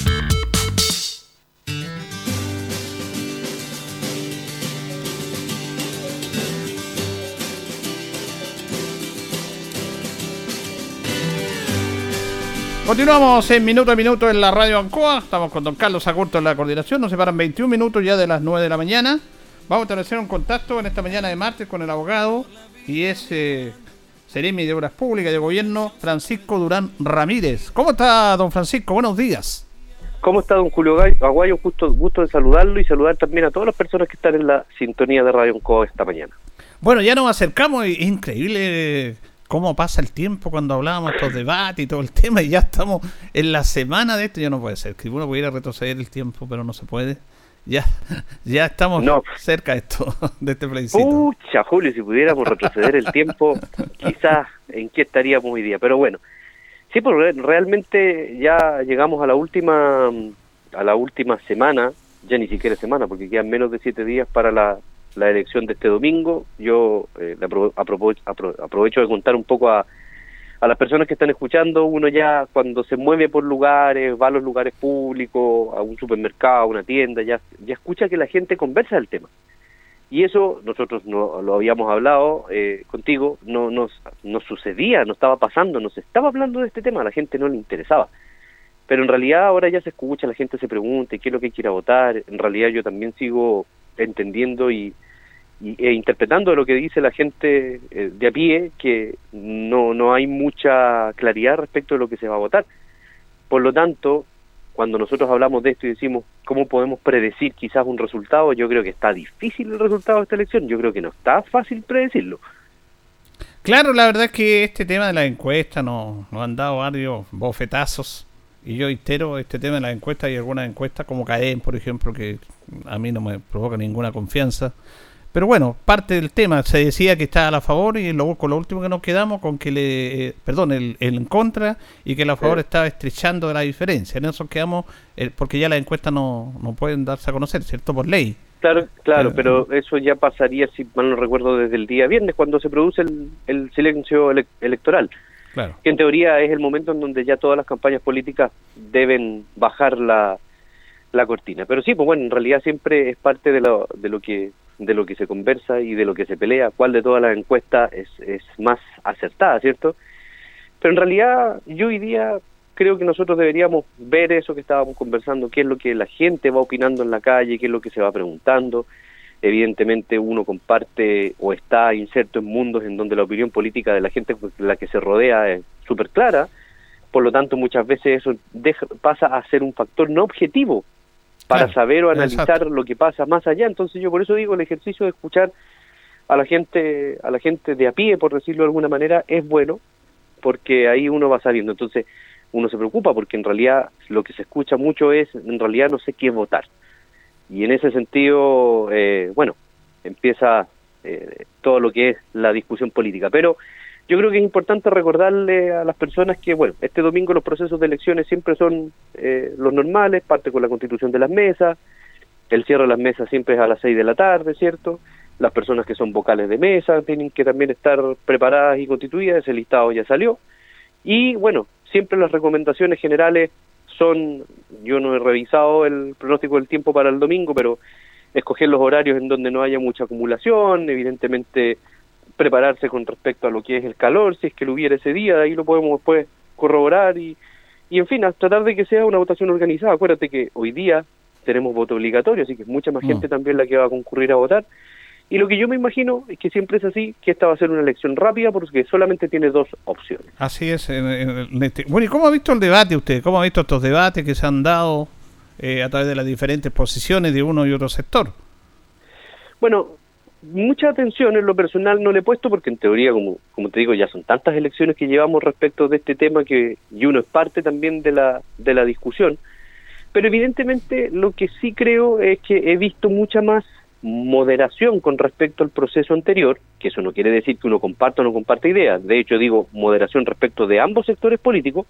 Continuamos en minuto a minuto en la radio Ancoa. Estamos con don Carlos Agurto en la coordinación. Nos separan 21 minutos ya de las 9 de la mañana. Vamos a establecer un contacto en esta mañana de martes con el abogado y es eh, Seremi de Obras Públicas y de Gobierno, Francisco Durán Ramírez. ¿Cómo está, don Francisco? Buenos días. ¿Cómo está, don Julio Aguayo? Justo, gusto de saludarlo y saludar también a todas las personas que están en la sintonía de Radio Ancoa esta mañana. Bueno, ya nos acercamos es increíble cómo pasa el tiempo cuando hablábamos estos debates y todo el tema y ya estamos en la semana de esto, ya no puede ser, que uno pudiera retroceder el tiempo, pero no se puede. Ya, <laughs> ya estamos cerca de esto, <laughs> de este plebiscito. Pucha, Julio, si pudiéramos retroceder el tiempo, <laughs> quizás en qué estaríamos hoy día. Pero bueno, sí, pues realmente ya llegamos a la última, a la última semana, ya ni siquiera semana, porque quedan menos de siete días para la la elección de este domingo. Yo eh, aprovecho de contar un poco a, a las personas que están escuchando, uno ya cuando se mueve por lugares, va a los lugares públicos, a un supermercado, a una tienda, ya, ya escucha que la gente conversa del tema. Y eso nosotros no lo habíamos hablado eh, contigo, no nos, no sucedía, no estaba pasando, no se estaba hablando de este tema, a la gente no le interesaba pero en realidad ahora ya se escucha, la gente se pregunta qué es lo que quiera votar, en realidad yo también sigo entendiendo y, e interpretando lo que dice la gente eh, de a pie, que no, no hay mucha claridad respecto de lo que se va a votar. Por lo tanto, cuando nosotros hablamos de esto y decimos cómo podemos predecir quizás un resultado, yo creo que está difícil el resultado de esta elección, yo creo que no está fácil predecirlo. Claro, la verdad es que este tema de la encuesta nos, nos han dado varios bofetazos y yo entero este tema de la encuesta y algunas encuestas como CAEN, por ejemplo, que a mí no me provoca ninguna confianza. Pero bueno, parte del tema, se decía que está a la favor y luego con lo último que nos quedamos con que le, eh, perdón, el, en contra y que la favor estaba estrechando la diferencia. En eso quedamos, eh, porque ya las encuestas no, no pueden darse a conocer, ¿cierto? Por ley. Claro, claro, eh, pero eso ya pasaría, si mal no recuerdo, desde el día viernes, cuando se produce el, el silencio electoral. Que en teoría es el momento en donde ya todas las campañas políticas deben bajar la, la cortina. Pero sí, pues bueno, en realidad siempre es parte de lo, de lo que de lo que se conversa y de lo que se pelea, cuál de todas las encuestas es, es más acertada, ¿cierto? Pero en realidad yo hoy día creo que nosotros deberíamos ver eso que estábamos conversando, qué es lo que la gente va opinando en la calle, qué es lo que se va preguntando. Evidentemente uno comparte o está inserto en mundos en donde la opinión política de la gente con la que se rodea es súper clara, por lo tanto muchas veces eso pasa a ser un factor no objetivo para saber o analizar lo que pasa más allá. Entonces yo por eso digo el ejercicio de escuchar a la gente, a la gente de a pie, por decirlo de alguna manera, es bueno, porque ahí uno va sabiendo. Entonces uno se preocupa porque en realidad lo que se escucha mucho es, en realidad no sé qué votar. Y en ese sentido, eh, bueno, empieza eh, todo lo que es la discusión política. Pero yo creo que es importante recordarle a las personas que, bueno, este domingo los procesos de elecciones siempre son eh, los normales, parte con la constitución de las mesas, el cierre de las mesas siempre es a las seis de la tarde, ¿cierto? Las personas que son vocales de mesa tienen que también estar preparadas y constituidas, ese listado ya salió. Y bueno, siempre las recomendaciones generales son, yo no he revisado el pronóstico del tiempo para el domingo, pero escoger los horarios en donde no haya mucha acumulación, evidentemente prepararse con respecto a lo que es el calor, si es que lo hubiera ese día, ahí lo podemos después corroborar y, y en fin, a tratar de que sea una votación organizada. Acuérdate que hoy día tenemos voto obligatorio, así que es mucha más mm. gente también la que va a concurrir a votar. Y lo que yo me imagino es que siempre es así, que esta va a ser una elección rápida porque solamente tiene dos opciones. Así es. Este, bueno, ¿y cómo ha visto el debate usted? ¿Cómo ha visto estos debates que se han dado eh, a través de las diferentes posiciones de uno y otro sector? Bueno, mucha atención en lo personal no le he puesto porque en teoría, como, como te digo, ya son tantas elecciones que llevamos respecto de este tema que y uno es parte también de la, de la discusión. Pero evidentemente lo que sí creo es que he visto mucha más moderación con respecto al proceso anterior, que eso no quiere decir que uno comparta o no comparte ideas, de hecho digo moderación respecto de ambos sectores políticos,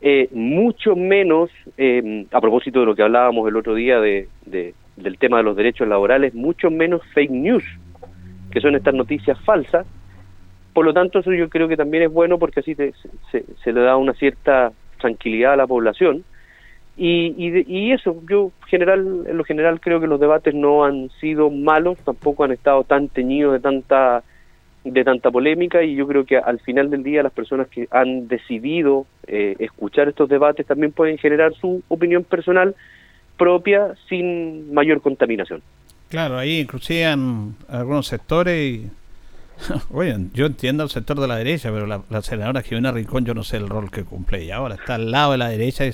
eh, mucho menos, eh, a propósito de lo que hablábamos el otro día de, del tema de los derechos laborales, mucho menos fake news, que son estas noticias falsas. Por lo tanto, eso yo creo que también es bueno porque así se le da una cierta tranquilidad a la población y, y, eso, yo general, en lo general creo que los debates no han sido malos, tampoco han estado tan teñidos de tanta de tanta polémica y yo creo que al final del día las personas que han decidido eh, escuchar estos debates también pueden generar su opinión personal propia sin mayor contaminación. Claro, ahí inclusive algunos sectores y <laughs> Oye, yo entiendo el sector de la derecha, pero la, la, senadora Jimena Rincón, yo no sé el rol que cumple y ahora está al lado de la derecha.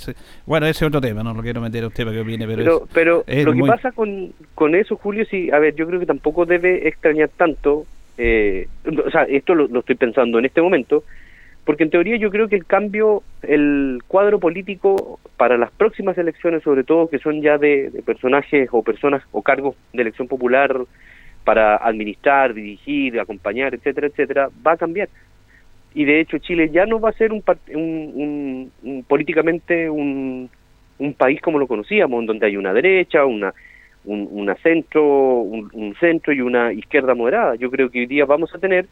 bueno, ese es otro tema, no lo quiero meter a usted para que opine, pero. Pero, lo que pasa con, con eso, Julio, sí, a ver, yo creo que tampoco debe extrañar tanto. Eh, o sea, esto lo, estoy pensando en este momento, porque en teoría yo creo que el cambio, el cuadro político para las próximas elecciones, sobre todo que son ya de personajes o personas o cargos de elección popular para administrar, dirigir, acompañar, etcétera, etcétera, va a cambiar. Y de hecho Chile ya no va a ser un, un, políticamente un, un país como lo conocíamos, en donde hay una derecha, una, un, una centro, un, centro y una izquierda moderada. Yo creo que hoy día vamos a tener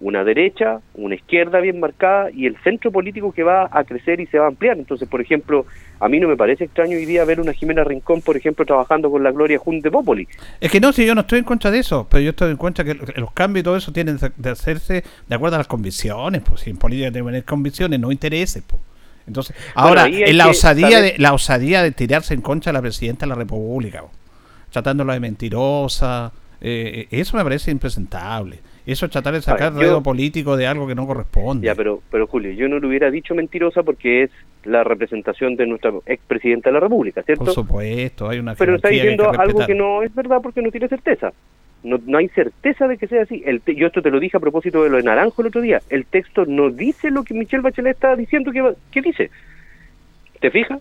una derecha, una izquierda bien marcada y el centro político que va a crecer y se va a ampliar. Entonces, por ejemplo, a mí no me parece extraño hoy día ver una Jimena Rincón, por ejemplo, trabajando con la Gloria Jun de Popoli. Es que no, si yo no estoy en contra de eso, pero yo estoy en contra que los cambios y todo eso tienen de hacerse de acuerdo a las convicciones, pues si en política que tener convicciones, no intereses, pues. Entonces, ahora, en la osadía, de, la osadía de tirarse en contra de la presidenta de la República, tratándola de mentirosa, eh, eso me parece impresentable. Eso es tratar de sacar ruido político de algo que no corresponde. Ya, pero, pero Julio, yo no lo hubiera dicho mentirosa porque es la representación de nuestra expresidenta de la República, ¿cierto? Por supuesto, hay una Pero está diciendo algo que no es verdad porque no tiene certeza. No, no hay certeza de que sea así. El yo esto te lo dije a propósito de lo de Naranjo el otro día. El texto no dice lo que Michelle Bachelet está diciendo que, que dice. ¿Te fijas?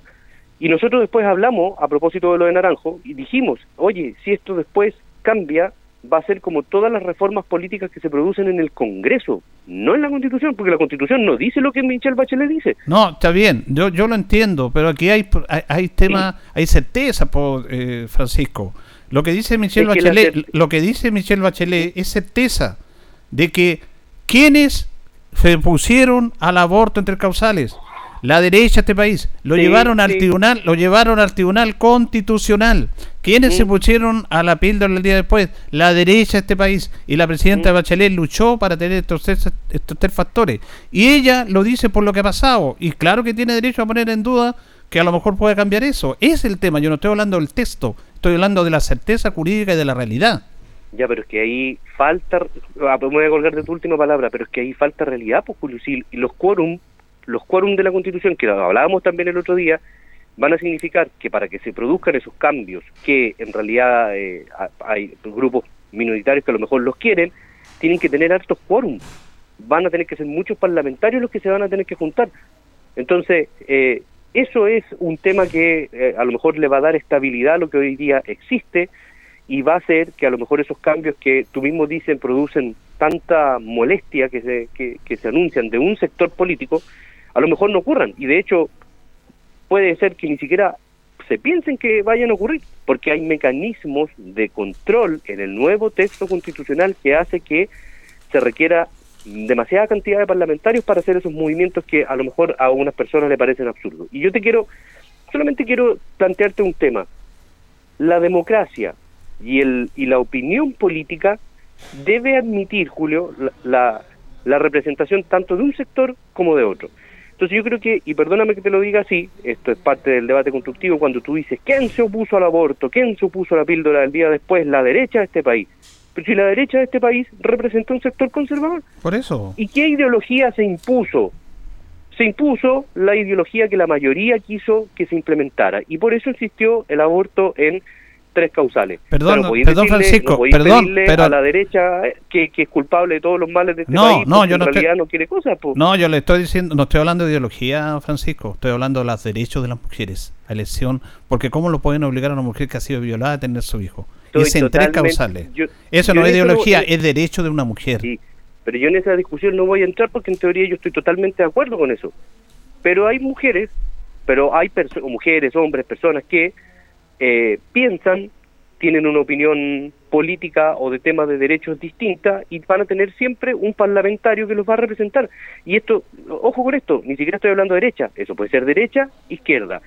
Y nosotros después hablamos a propósito de lo de Naranjo y dijimos, oye, si esto después cambia, va a ser como todas las reformas políticas que se producen en el Congreso, no en la Constitución, porque la Constitución no dice lo que Michelle Bachelet dice. No, está bien, yo, yo lo entiendo, pero aquí hay, hay, hay tema, hay certeza, por, eh, Francisco. Lo que dice Michelle Bachelet, lo que dice Michelle Bachelet es certeza de que quienes se pusieron al aborto entre causales, la derecha de este país, lo llevaron al tribunal, lo llevaron al tribunal constitucional. ¿Quiénes se pusieron a la píldora el día después? La derecha de este país. Y la presidenta Bachelet luchó para tener estos, estos tres factores. Y ella lo dice por lo que ha pasado. Y claro que tiene derecho a poner en duda que a lo mejor puede cambiar eso. Es el tema. Yo no estoy hablando del texto. Estoy hablando de la certeza jurídica y de la realidad. Ya, pero es que ahí falta, ah, me voy a colgar de tu última palabra, pero es que ahí falta realidad, pues Julio, si los quórum los quórum de la Constitución, que hablábamos también el otro día, van a significar que para que se produzcan esos cambios, que en realidad eh, hay grupos minoritarios que a lo mejor los quieren, tienen que tener altos quórum. Van a tener que ser muchos parlamentarios los que se van a tener que juntar. Entonces, eh, eso es un tema que eh, a lo mejor le va a dar estabilidad a lo que hoy día existe y va a hacer que a lo mejor esos cambios que tú mismo dices producen tanta molestia que se, que se anuncian de un sector político, a lo mejor no ocurran. Y de hecho, puede ser que ni siquiera se piensen que vayan a ocurrir, porque hay mecanismos de control en el nuevo texto constitucional que hace que se requiera demasiada cantidad de parlamentarios para hacer esos movimientos que a lo mejor a algunas personas le parecen absurdos. Y yo te quiero, solamente quiero plantearte un tema. La democracia y, el, y la opinión política debe admitir, Julio, la, la representación tanto de un sector como de otro. Entonces yo creo que, y perdóname que te lo diga así, esto es parte del debate constructivo, cuando tú dices, ¿quién se opuso al aborto? ¿quién se opuso a la píldora del día después? La derecha de este país. Pero si la derecha de este país representa un sector conservador. Por eso. ¿Y qué ideología se impuso? Se impuso la ideología que la mayoría quiso que se implementara. Y por eso insistió el aborto en tres causales. Perdón, perdón Francisco, perdón, pero a la derecha que, es culpable de todos los males de este no, país, no, yo no realidad no quiere cosas. No, yo le estoy diciendo, no estoy hablando de ideología, Francisco, estoy hablando de los derechos de las mujeres, a elección, porque cómo lo pueden obligar a una mujer que ha sido violada a tener su hijo. es en tres causales. eso no es ideología, es derecho de una mujer. Sí, pero yo en esa discusión no voy a entrar porque en teoría yo estoy totalmente de acuerdo con eso. Pero hay mujeres, pero hay mujeres, hombres, personas que eh, piensan, tienen una opinión política o de temas de derechos distinta y van a tener siempre un parlamentario que los va a representar. Y esto, ojo con esto, ni siquiera estoy hablando de derecha, eso puede ser derecha, izquierda.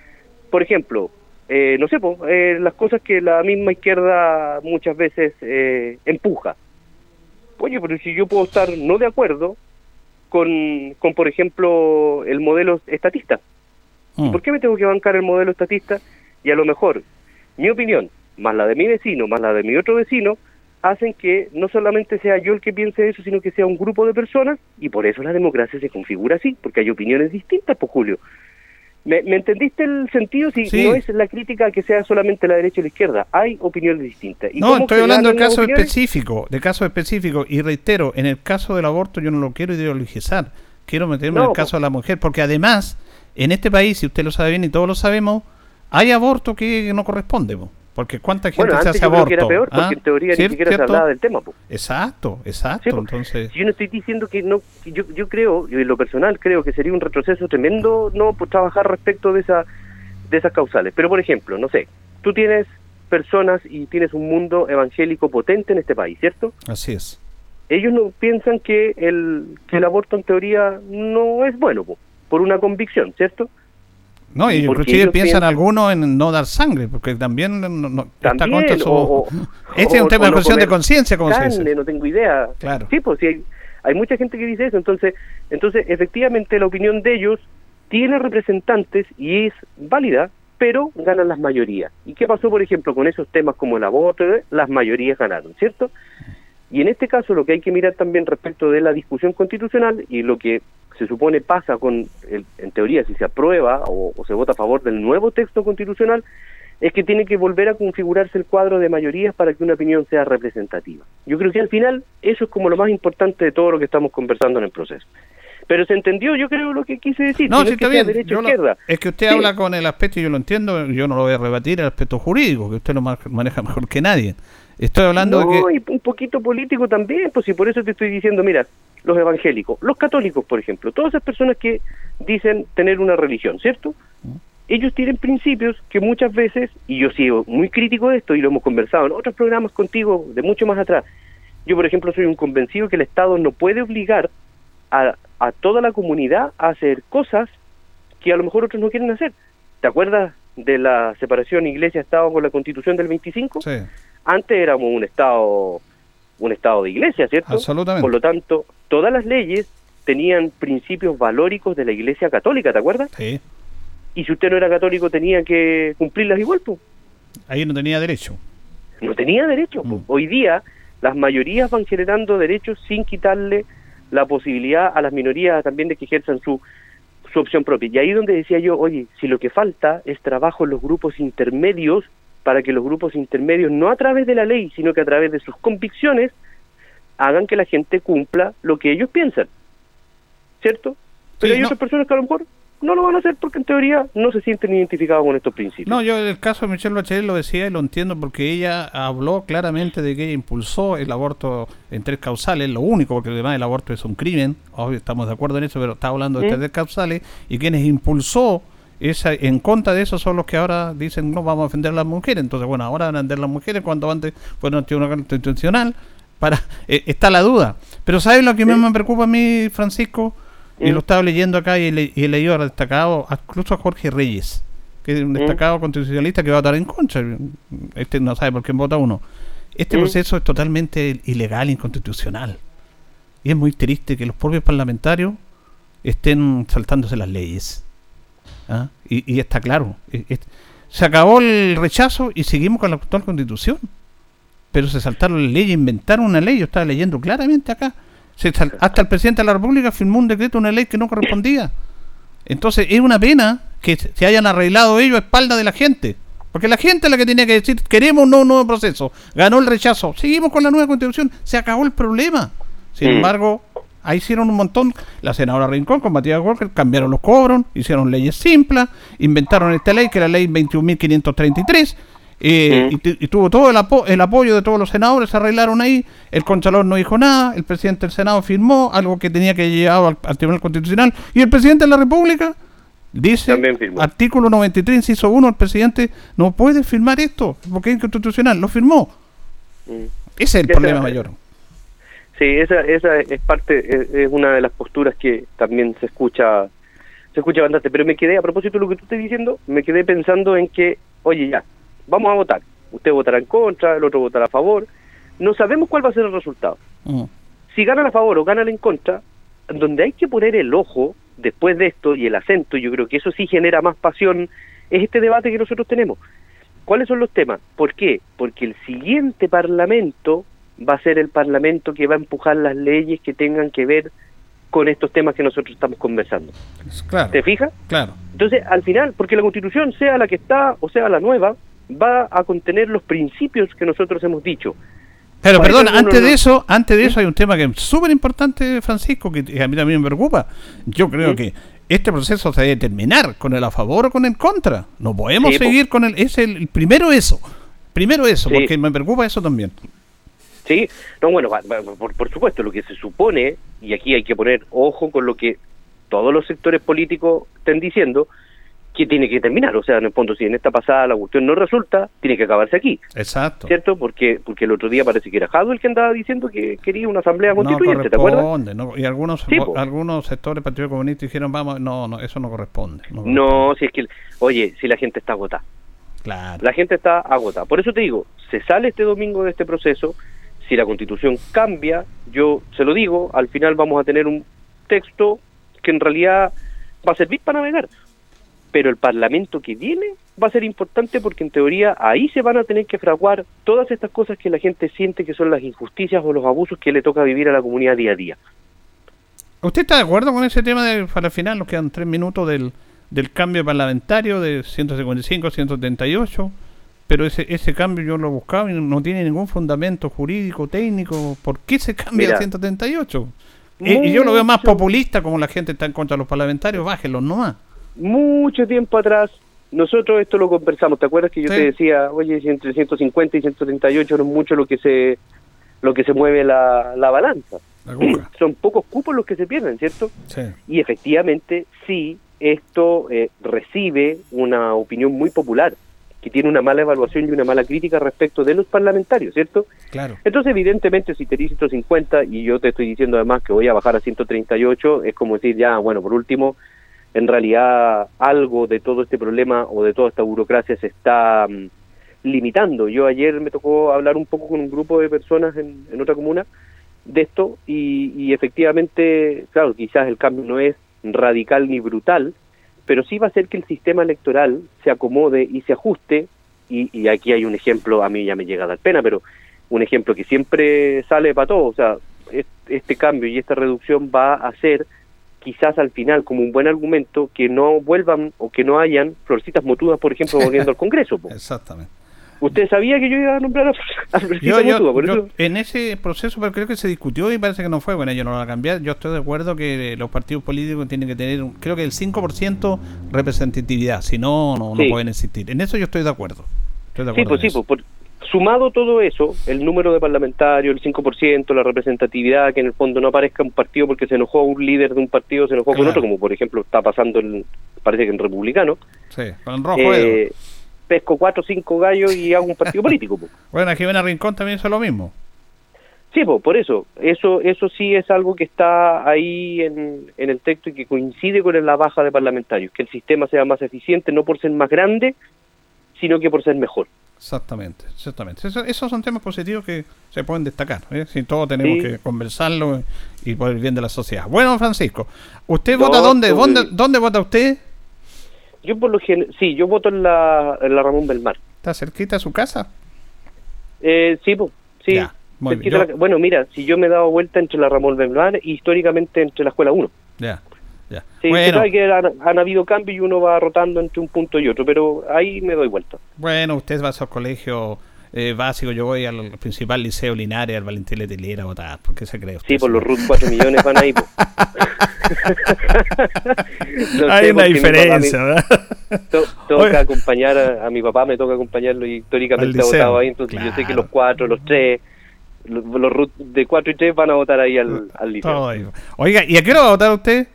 Por ejemplo, eh, no sé, eh, las cosas que la misma izquierda muchas veces eh, empuja. Oye, pero si yo puedo estar no de acuerdo con, con por ejemplo, el modelo estatista. Mm. ¿Por qué me tengo que bancar el modelo estatista? Y a lo mejor mi opinión, más la de mi vecino, más la de mi otro vecino, hacen que no solamente sea yo el que piense eso, sino que sea un grupo de personas, y por eso la democracia se configura así, porque hay opiniones distintas, pues Julio. ¿Me, entendiste el sentido? Si no es la crítica que sea solamente la derecha y la izquierda, hay opiniones distintas. ¿Y no, estoy hablando de casos específicos, de casos específicos, y reitero, en el caso del aborto yo no lo quiero ideologizar, quiero meterme en el caso de la mujer, porque además, en este país, si usted lo sabe bien y todos lo sabemos, hay aborto que no corresponde, porque cuánta gente se hace aborto. era peor, porque ¿Ah? en teoría ni siquiera se hablaba del tema. Exacto, exacto. entonces... Yo no estoy diciendo que no, yo, yo creo, y en lo personal creo que sería un retroceso tremendo no pues, trabajar respecto de, esa, de esas causales. Pero por ejemplo, no sé, tú tienes personas y tienes un mundo evangélico potente en este país, ¿cierto? Así es. Ellos no piensan que el, que el aborto en teoría no es bueno, por una convicción, ¿cierto? No, y inclusive piensan algunos en no dar sangre, porque también, no, está contra su... este es un tema de cuestión de conciencia, como se dice. No tengo idea. Claro. Sí, pues sí, hay, hay, mucha gente que dice eso. Entonces, entonces efectivamente, la opinión de ellos tiene representantes y es válida, pero ganan las mayorías. ¿Y qué pasó, por ejemplo, con esos temas como el aborto? Las mayorías ganaron, ¿cierto? Y en este caso lo que hay que mirar también respecto de la discusión constitucional y lo que se supone pasa con, en teoría, si se aprueba o, se vota a favor del nuevo texto constitucional, es que tiene que volver a configurarse el cuadro de mayorías para que una opinión sea representativa. Yo creo que al final eso es como lo más importante de todo lo que estamos conversando en el proceso. Pero se entendió, yo creo, lo que quise decir. No, sí, está bien. es que usted habla con el aspecto, y yo lo entiendo, yo no lo voy a rebatir, el aspecto jurídico, que usted lo maneja mejor que nadie. Estoy hablando de que... y un poquito político también, pues y por eso te estoy diciendo, mira, los evangélicos, los católicos, por ejemplo, todas esas personas que dicen tener una religión, ¿cierto? Ellos tienen principios que muchas veces, y yo sigo muy crítico de esto, y lo hemos conversado en otros programas contigo de mucho más atrás, yo, por ejemplo, soy un convencido que el Estado no puede obligar a, a toda la comunidad a hacer cosas que a lo mejor otros no quieren hacer. ¿Te acuerdas de la separación iglesia-Estado con la Constitución del 25? Sí antes éramos un estado un estado de iglesia, ¿cierto? Absolutamente. Por lo tanto, todas las leyes tenían principios valóricos de la iglesia católica, ¿te acuerdas? Sí. Y si usted no era católico tenía que cumplirlas igual, pues. Ahí no tenía derecho. No tenía derecho. Mm. Hoy día las mayorías van generando derechos sin quitarle la posibilidad a las minorías también de que ejerzan su, su opción propia. Y ahí donde decía yo, oye, si lo que falta es trabajo en los grupos intermedios para que los grupos intermedios, no a través de la ley, sino que a través de sus convicciones, hagan que la gente cumpla lo que ellos piensan. ¿Cierto? Pero hay otras personas que a lo mejor no lo van a hacer porque en teoría no se sienten identificados con estos principios. No, yo en el caso de Michelle Bachelet lo decía y lo entiendo porque ella habló claramente de que ella impulsó el aborto en tres causales, lo único, porque además el aborto es un crimen, obvio estamos de acuerdo en eso, pero está hablando de tres causales, y quienes impulsó esa, en contra de eso son los que ahora dicen no vamos a defender a las mujeres. Entonces, bueno, ahora van a defender a las mujeres cuando antes fue una constitucional. Para, eh, está la duda. Pero ¿sabes lo que más me preocupa a mí, Francisco? Y lo estaba leyendo acá y, le, y he leído destacado, incluso a Jorge Reyes, que es un destacado constitucionalista que va a estar en contra. Este no sabe por qué vota uno. Este proceso es totalmente ilegal, inconstitucional. Y es muy triste que los propios parlamentarios estén saltándose las leyes. ¿Ah? Y, está claro. se acabó el rechazo y seguimos con la actual constitución. Pero se saltaron la ley, inventaron una ley. Yo estaba leyendo claramente acá. hasta el presidente de la República firmó un decreto, una ley que no correspondía. Entonces es una pena que se hayan arreglado ellos a espalda de la gente. Porque la gente es la que tenía que decir, queremos un nuevo proceso. Ganó el rechazo. Seguimos con la nueva constitución. Se acabó el problema. Sin embargo, Ahí hicieron un montón. La senadora Rincón con Matías Walker cambiaron los cobros, hicieron leyes simples, inventaron esta ley, que es la ley 21.533. Eh, y, tuvo todo el, el apoyo de todos los senadores, se arreglaron ahí, el Contralor no dijo nada, el presidente del Senado firmó algo que tenía que llevar al, Tribunal Constitucional, y el presidente de la República dice, artículo 93, inciso 1, el presidente no puede firmar esto, porque es inconstitucional, lo firmó. Mm. Ese es el problema mayor. Sí, esa, esa es parte, es, una de las posturas que también se escucha, se escucha bastante. Pero me quedé, a propósito de lo que tú estás diciendo, me quedé pensando en que, oye, ya, vamos a votar. Usted votará en contra, el otro votará a favor. No sabemos cuál va a ser el resultado. Mm. Si ganan a favor o ganan en contra, donde hay que poner el ojo después de esto y el acento, yo creo que eso sí genera más pasión, es este debate que nosotros tenemos. ¿Cuáles son los temas? ¿Por qué? Porque el siguiente Parlamento va a ser el Parlamento que va a empujar las leyes que tengan que ver con estos temas que nosotros estamos conversando. Claro, ¿Te fijas? Claro. Entonces, al final, porque la Constitución, sea la que está o sea la nueva, va a contener los principios que nosotros hemos dicho. Pero perdón, antes de eso, antes de eso hay un tema que es súper importante, Francisco, que a mí también me preocupa. Yo creo que este proceso se debe terminar con el a favor o con el contra. No podemos seguir con el es el primero eso. Primero eso, porque me preocupa eso también. ¿Sí? No, bueno, por, por supuesto, lo que se supone, y aquí hay que poner ojo con lo que todos los sectores políticos estén diciendo, que tiene que terminar. O sea, en el fondo, si en esta pasada la cuestión no resulta, tiene que acabarse aquí. Exacto. ¿Cierto? Porque porque el otro día parece que era Jado el que andaba diciendo que quería una asamblea constituyente, ¿te acuerdas? No, y algunos algunos sectores del Partido Comunista dijeron, vamos, no, no, eso no corresponde. No, si es que, oye, si la gente está agotada. Claro. La gente está agotada. Por eso te digo, se sale este domingo de este proceso, si la constitución cambia, yo se lo digo, al final vamos a tener un texto que en realidad va a servir para navegar. Pero el Parlamento que viene va a ser importante porque en teoría ahí se van a tener que fraguar todas estas cosas que la gente siente que son las injusticias o los abusos que le toca vivir a la comunidad día a día. ¿Usted está de acuerdo con ese tema de, para el final, nos quedan tres minutos del, del cambio parlamentario de 155 a 178? Pero ese, ese cambio yo lo buscaba y no tiene ningún fundamento jurídico, técnico. ¿Por qué se cambia a 178? Y, y, yo lo veo más populista, como la gente está en contra de los parlamentarios, bájenlos nomás. Mucho tiempo atrás, nosotros esto lo conversamos. ¿Te acuerdas que yo te decía, oye, entre 150 y 138 no es mucho lo que se lo que se mueve la, la balanza? <clears throat> Son pocos cupos los que se pierden, ¿cierto? Sí. Y efectivamente, sí, esto eh, recibe una opinión muy popular que tiene una mala evaluación y una mala crítica respecto de los parlamentarios, ¿cierto? Claro. Entonces, evidentemente, si te di 150 y yo te estoy diciendo además que voy a bajar a 138, es como decir, ya, bueno, por último, en realidad algo de todo este problema o de toda esta burocracia se está um, limitando. Yo ayer me tocó hablar un poco con un grupo de personas en, en otra comuna de esto y, y efectivamente, claro, quizás el cambio no es radical ni brutal, pero sí va a hacer que el sistema electoral se acomode y se ajuste, y, y, aquí hay un ejemplo, a mí ya me llega a dar pena, pero un ejemplo que siempre sale para todos, o sea, este cambio y esta reducción va a hacer quizás al final como un buen argumento que no vuelvan o que no hayan florcitas motudas, por ejemplo, volviendo al Congreso. Po. <laughs> Exactamente. ¿Usted sabía que yo iba a nombrar a, a yo, yo, por yo, eso? En ese proceso, pero creo que se discutió y parece que no fue. Bueno, yo no lo voy a cambiar. Yo estoy de acuerdo que los partidos políticos tienen que tener, creo que el 5% representatividad. Si no, no, sí. no pueden existir. En eso yo estoy de acuerdo. Estoy de acuerdo sí, pues sí, pues, por, sumado todo eso, el número de parlamentarios, el 5%, la representatividad, que en el fondo no aparezca un partido porque se enojó un líder de un partido, se enojó claro. con otro, como por ejemplo está pasando, el, parece que en republicano. Sí, con el rojo. Eh, pesco cuatro o cinco gallos y hago un partido <laughs> político. Po. Bueno, aquí Jimena Rincón también es lo mismo. Sí, po, por eso. Eso eso sí es algo que está ahí en, en el texto y que coincide con la baja de parlamentarios, que el sistema sea más eficiente, no por ser más grande, sino que por ser mejor. Exactamente, exactamente. Eso, esos son temas positivos que se pueden destacar. ¿eh? Si todos tenemos sí. que conversarlo y por el bien de la sociedad. Bueno, Francisco, ¿usted no, vota dónde? ¿Dónde, ¿Dónde vota usted? Yo por lo general, sí, yo voto en la, en la Ramón Belmar. ¿Está cerquita a su casa? Eh, sí, pues, sí. Ya, muy bien. La, bueno, mira, si yo me he dado vuelta entre la Ramón Belmar y históricamente entre la Escuela 1. Ya, ya. Sí, bueno. sabe que han, han, habido cambios y uno va rotando entre un punto y otro, pero ahí me doy vuelta. Bueno, usted va a su colegio eh, básico, yo voy al principal liceo Linares, al Valentín Letelier a votar. ¿Por qué se cree usted? Sí, por los RUT 4 millones van ahí. <laughs> no Hay una diferencia, me, ¿verdad? To, toca Oye. acompañar a, a, mi papá, me toca acompañarlo y históricamente ha votado ahí, entonces claro. yo sé que los 4, los 3, los, los RUT de 4 y 3 van a votar ahí al, al liceo. Oiga, ¿y a qué hora va a votar usted?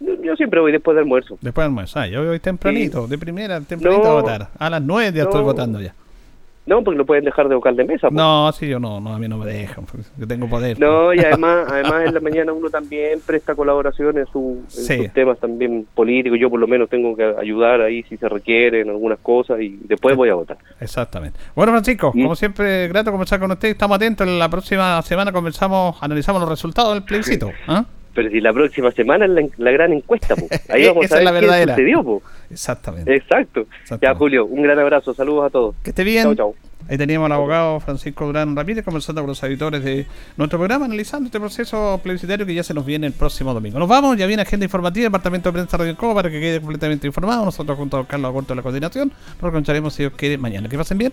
Yo siempre voy después del almuerzo. Después del almuerzo, ah, yo voy tempranito, sí. de primera, tempranito no, a votar. A las 9 ya no. estoy votando ya. No, porque no pueden dejar de vocal de mesa. Pues. No, sí, yo no, no, a mí no me dejan, yo tengo poder. No, pues. y además, además en la mañana uno también presta colaboración en, su, en sí. sus temas también políticos. Yo por lo menos tengo que ayudar ahí si se requieren algunas cosas y después voy a votar. Exactamente. Bueno, Francisco, ¿Mm? como siempre, grato conversar con usted. Estamos atentos. La próxima semana conversamos, analizamos los resultados del plebiscito. ¿eh? Pero si la próxima semana es la, la gran encuesta, po. <laughs> ahí vamos Esa a ver es la verdadera. qué sucedió. Po. Exactamente. Exacto. Exactamente. Ya, Julio, un gran abrazo. Saludos a todos. Que esté bien. Chau, chau. Ahí teníamos al abogado Francisco Durán Ramírez conversando con los editores de nuestro programa, analizando este proceso plebiscitario que ya se nos viene el próximo domingo. Nos vamos, ya viene agenda informativa, Departamento de Prensa Radio Cobo para que quede completamente informado. Nosotros junto a Carlos Agurto de la coordinación, nos encontraremos si Dios quiere mañana. Que pasen bien.